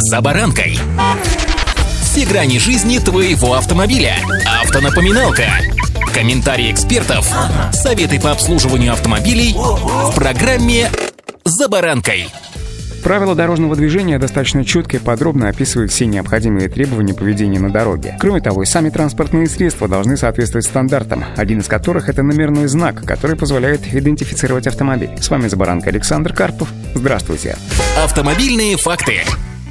«За баранкой». Все грани жизни твоего автомобиля. Автонапоминалка. Комментарии экспертов. Советы по обслуживанию автомобилей в программе «За баранкой». Правила дорожного движения достаточно четко и подробно описывают все необходимые требования поведения на дороге. Кроме того, и сами транспортные средства должны соответствовать стандартам, один из которых — это номерной знак, который позволяет идентифицировать автомобиль. С вами Забаранка Александр Карпов. Здравствуйте. Автомобильные факты.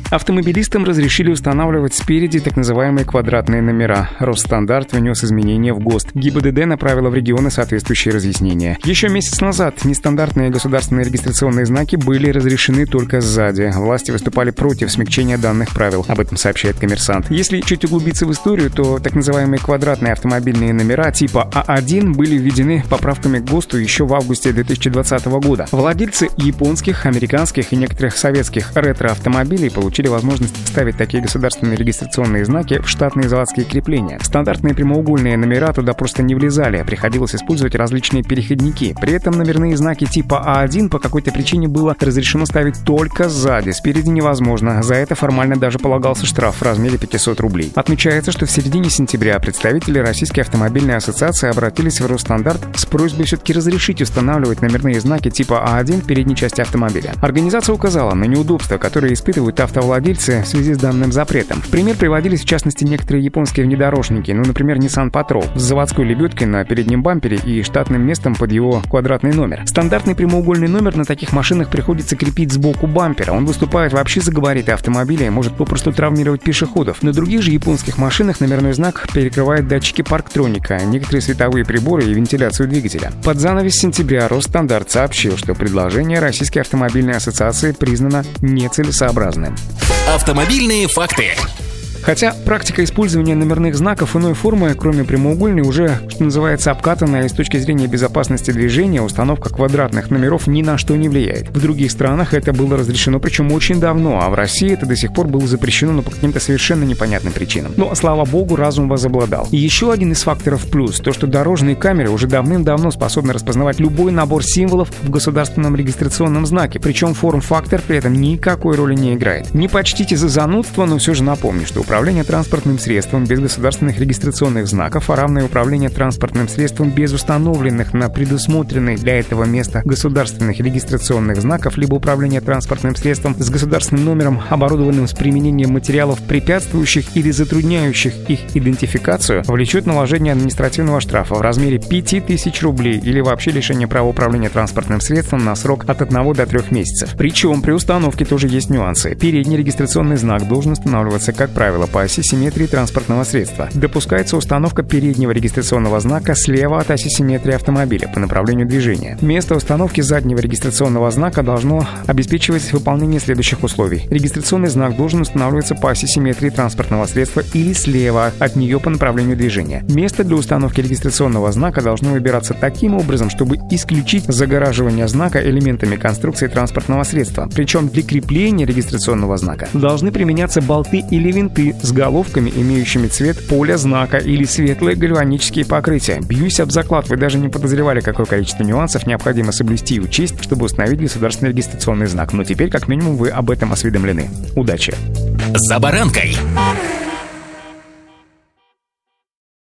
Автомобилистам разрешили устанавливать спереди так называемые квадратные номера. Росстандарт внес изменения в ГОСТ. ГИБДД направила в регионы соответствующие разъяснения. Еще месяц назад нестандартные государственные регистрационные знаки были разрешены только сзади. Власти выступали против смягчения данных правил. Об этом сообщает коммерсант. Если чуть углубиться в историю, то так называемые квадратные автомобильные номера типа А1 были введены поправками к ГОСТу еще в августе 2020 года. Владельцы японских, американских и некоторых советских ретро-автомобилей получили получили возможность ставить такие государственные регистрационные знаки в штатные заводские крепления. Стандартные прямоугольные номера туда просто не влезали, приходилось использовать различные переходники. При этом номерные знаки типа А1 по какой-то причине было разрешено ставить только сзади, спереди невозможно. За это формально даже полагался штраф в размере 500 рублей. Отмечается, что в середине сентября представители Российской автомобильной ассоциации обратились в Росстандарт с просьбой все-таки разрешить устанавливать номерные знаки типа А1 в передней части автомобиля. Организация указала на неудобства, которые испытывают автовладельцы владельцы в связи с данным запретом. В пример приводились в частности некоторые японские внедорожники, ну, например, Nissan Patrol с заводской лебедкой на переднем бампере и штатным местом под его квадратный номер. Стандартный прямоугольный номер на таких машинах приходится крепить сбоку бампера. Он выступает вообще за габариты автомобиля и может попросту травмировать пешеходов. На других же японских машинах номерной знак перекрывает датчики парктроника, некоторые световые приборы и вентиляцию двигателя. Под занавес сентября Росстандарт сообщил, что предложение Российской автомобильной ассоциации признано нецелесообразным. Автомобильные факты. Хотя практика использования номерных знаков иной формы, кроме прямоугольной, уже, что называется, обкатанная и с точки зрения безопасности движения, установка квадратных номеров ни на что не влияет. В других странах это было разрешено, причем очень давно, а в России это до сих пор было запрещено, но по каким-то совершенно непонятным причинам. Но, слава богу, разум возобладал. И еще один из факторов плюс, то, что дорожные камеры уже давным-давно способны распознавать любой набор символов в государственном регистрационном знаке, причем форм-фактор при этом никакой роли не играет. Не почтите за занудство, но все же напомню, что управление транспортным средством без государственных регистрационных знаков, а равное управление транспортным средством без установленных на предусмотренных для этого места государственных регистрационных знаков, либо управление транспортным средством с государственным номером, оборудованным с применением материалов, препятствующих или затрудняющих их идентификацию, влечет наложение административного штрафа в размере 5000 рублей или вообще лишение права управления транспортным средством на срок от 1 до 3 месяцев. Причем при установке тоже есть нюансы. Передний регистрационный знак должен устанавливаться, как правило, по оси симметрии транспортного средства. Допускается установка переднего регистрационного знака слева от оси симметрии автомобиля по направлению движения. Место установки заднего регистрационного знака должно обеспечивать выполнение следующих условий. Регистрационный знак должен устанавливаться по оси симметрии транспортного средства или слева от нее по направлению движения. Место для установки регистрационного знака должно выбираться таким образом, чтобы исключить загораживание знака элементами конструкции транспортного средства. Причем для крепления регистрационного знака должны применяться болты или винты с головками, имеющими цвет поля знака или светлые гальванические покрытия. Бьюсь об заклад, вы даже не подозревали, какое количество нюансов необходимо соблюсти и учесть, чтобы установить государственный регистрационный знак. Но теперь, как минимум, вы об этом осведомлены. Удачи! За баранкой!